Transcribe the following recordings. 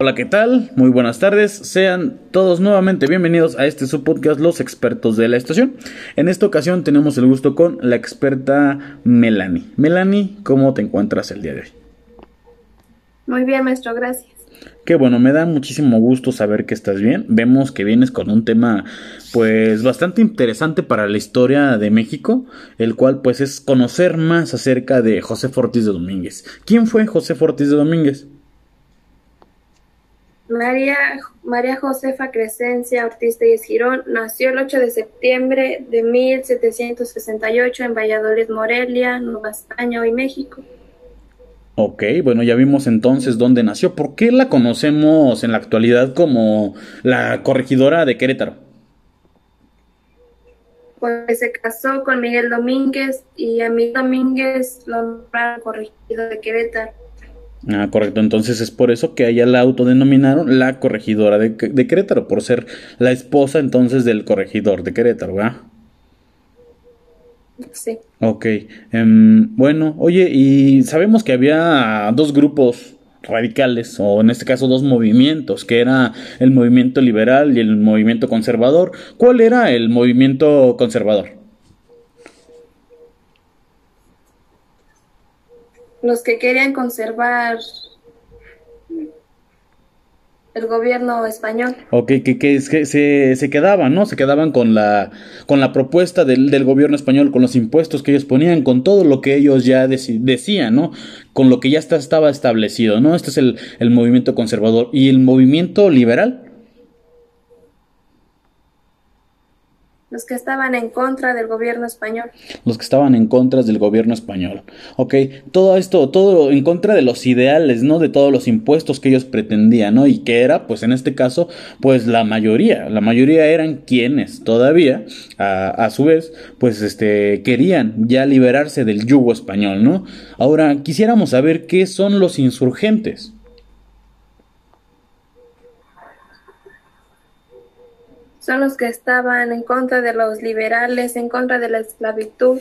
Hola, ¿qué tal? Muy buenas tardes. Sean todos nuevamente bienvenidos a este subpodcast Los expertos de la estación. En esta ocasión tenemos el gusto con la experta Melanie. Melanie, ¿cómo te encuentras el día de hoy? Muy bien, maestro, gracias. Qué bueno, me da muchísimo gusto saber que estás bien. Vemos que vienes con un tema pues bastante interesante para la historia de México, el cual pues es conocer más acerca de José Fortis de Domínguez. ¿Quién fue José Fortis de Domínguez? María, María Josefa Crescencia Ortiz de Girón nació el 8 de septiembre de 1768 en Valladolid, Morelia, Nueva España, hoy México. Ok, bueno, ya vimos entonces dónde nació. ¿Por qué la conocemos en la actualidad como la corregidora de Querétaro? Pues se casó con Miguel Domínguez y a Miguel Domínguez lo nombraron corregidor de Querétaro. Ah, correcto. Entonces es por eso que a ella la autodenominaron la corregidora de, de, Querétaro, por ser la esposa entonces del corregidor de Querétaro, ¿verdad? Sí. Ok. Um, bueno, oye, y sabemos que había dos grupos radicales, o en este caso dos movimientos, que era el movimiento liberal y el movimiento conservador. ¿Cuál era el movimiento conservador? los que querían conservar el gobierno español. Ok, que, que, que se, se, quedaban, ¿no? Se quedaban con la, con la propuesta del, del, gobierno español, con los impuestos que ellos ponían, con todo lo que ellos ya decían, ¿no? Con lo que ya está, estaba establecido, ¿no? Este es el, el movimiento conservador. ¿Y el movimiento liberal? Los que estaban en contra del gobierno español. Los que estaban en contra del gobierno español. Ok, todo esto, todo en contra de los ideales, ¿no? De todos los impuestos que ellos pretendían, ¿no? Y que era, pues en este caso, pues la mayoría. La mayoría eran quienes todavía, a, a su vez, pues este, querían ya liberarse del yugo español, ¿no? Ahora, quisiéramos saber qué son los insurgentes. Son los que estaban en contra de los liberales, en contra de la esclavitud.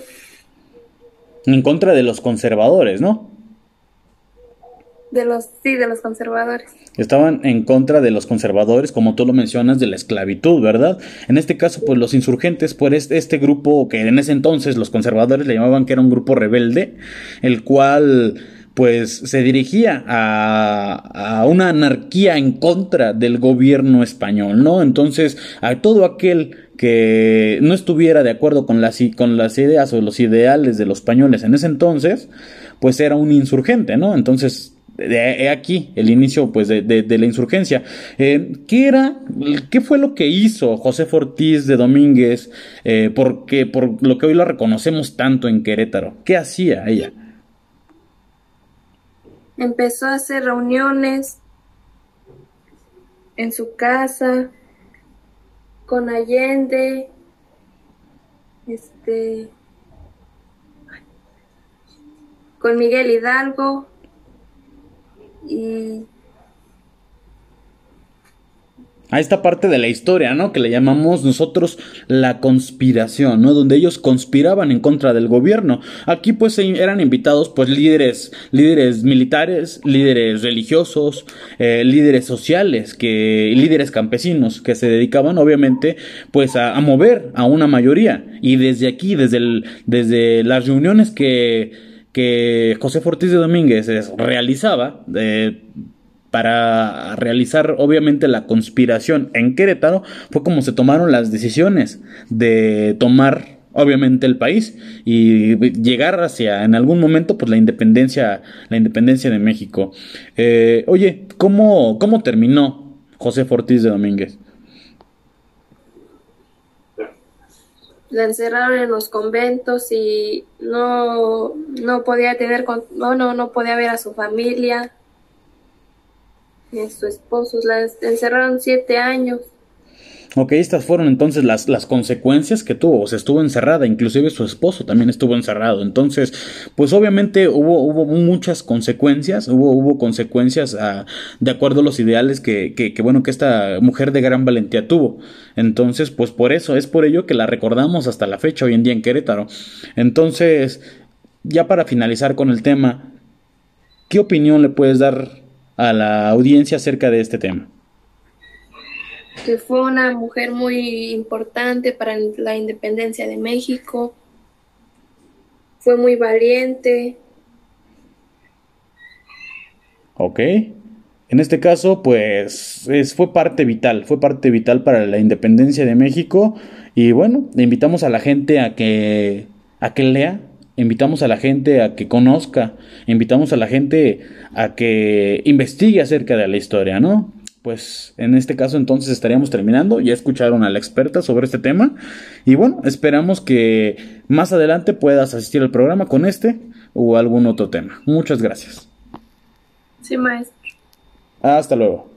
En contra de los conservadores, ¿no? De los, sí, de los conservadores. Estaban en contra de los conservadores, como tú lo mencionas, de la esclavitud, ¿verdad? En este caso, pues los insurgentes, pues este grupo que en ese entonces los conservadores le llamaban que era un grupo rebelde, el cual pues se dirigía a, a, una anarquía en contra del gobierno español, ¿no? Entonces, a todo aquel que no estuviera de acuerdo con las, con las ideas o los ideales de los españoles en ese entonces, pues era un insurgente, ¿no? Entonces, de aquí el inicio pues de, de, de la insurgencia. Eh, ¿Qué era, qué fue lo que hizo José Ortiz de Domínguez? Eh, porque por lo que hoy la reconocemos tanto en Querétaro. ¿Qué hacía ella? Empezó a hacer reuniones en su casa con Allende, este, con Miguel Hidalgo y a esta parte de la historia, ¿no? Que le llamamos nosotros la conspiración, ¿no? Donde ellos conspiraban en contra del gobierno. Aquí pues eran invitados pues líderes, líderes militares, líderes religiosos, eh, líderes sociales, que, líderes campesinos que se dedicaban obviamente pues a, a, mover a una mayoría. Y desde aquí, desde, el, desde las reuniones que, que José Fortis de Domínguez realizaba, eh, para realizar obviamente la conspiración en Querétaro fue como se tomaron las decisiones de tomar obviamente el país y llegar hacia en algún momento pues la independencia la independencia de México. Eh, oye cómo cómo terminó José Fortis de Domínguez la encerraron en los conventos y no no podía tener no no no podía ver a su familia su esposo, la encerraron siete años. Ok, estas fueron entonces las, las consecuencias que tuvo. O sea, estuvo encerrada, inclusive su esposo también estuvo encerrado. Entonces, pues obviamente hubo, hubo muchas consecuencias, hubo, hubo consecuencias a, de acuerdo a los ideales que, que, que, bueno, que esta mujer de gran valentía tuvo. Entonces, pues por eso, es por ello que la recordamos hasta la fecha hoy en día en Querétaro. Entonces, ya para finalizar con el tema, ¿qué opinión le puedes dar a la audiencia acerca de este tema? Que fue una mujer muy importante para la independencia de México, fue muy valiente. Ok. En este caso, pues es, fue parte vital, fue parte vital para la independencia de México. Y bueno, le invitamos a la gente a que, a que lea, invitamos a la gente a que conozca, invitamos a la gente a que investigue acerca de la historia, ¿no? Pues en este caso entonces estaríamos terminando, ya escucharon a la experta sobre este tema y bueno, esperamos que más adelante puedas asistir al programa con este o algún otro tema. Muchas gracias. Sí, maestro. Hasta luego.